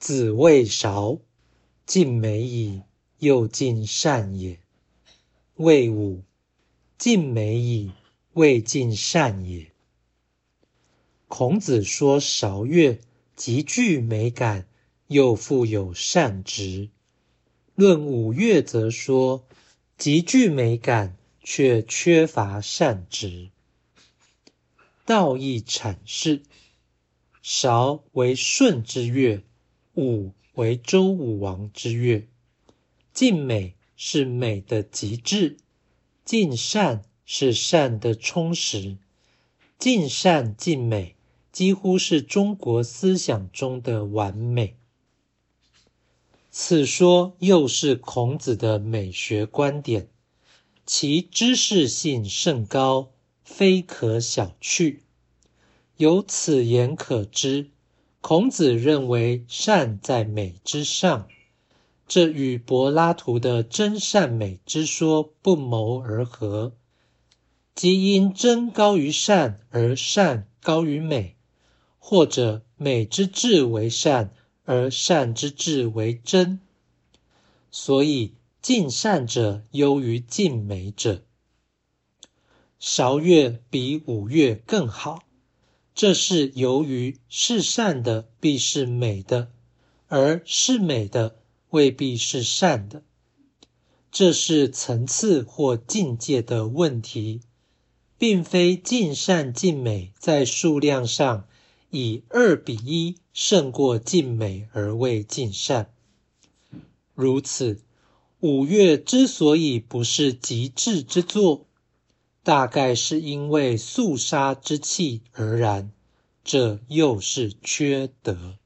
子谓韶：“尽美矣，又尽善也。”谓武：“尽美矣，未尽善也。”孔子说韶乐极具美感，又富有善值；论五乐则说极具美感，却缺乏善值。道义阐释：韶为舜之乐。武为周武王之乐，尽美是美的极致，尽善是善的充实，尽善尽美几乎是中国思想中的完美。此说又是孔子的美学观点，其知识性甚高，非可小觑。由此言可知。孔子认为善在美之上，这与柏拉图的真善美之说不谋而合，即因真高于善而善高于美，或者美之至为善而善之至为真，所以尽善者优于尽美者。韶乐比五乐更好。这是由于是善的必是美的，而是美的未必是善的。这是层次或境界的问题，并非尽善尽美在数量上以二比一胜过尽美而未尽善。如此，五岳之所以不是极致之作。大概是因为肃杀之气而然，这又是缺德。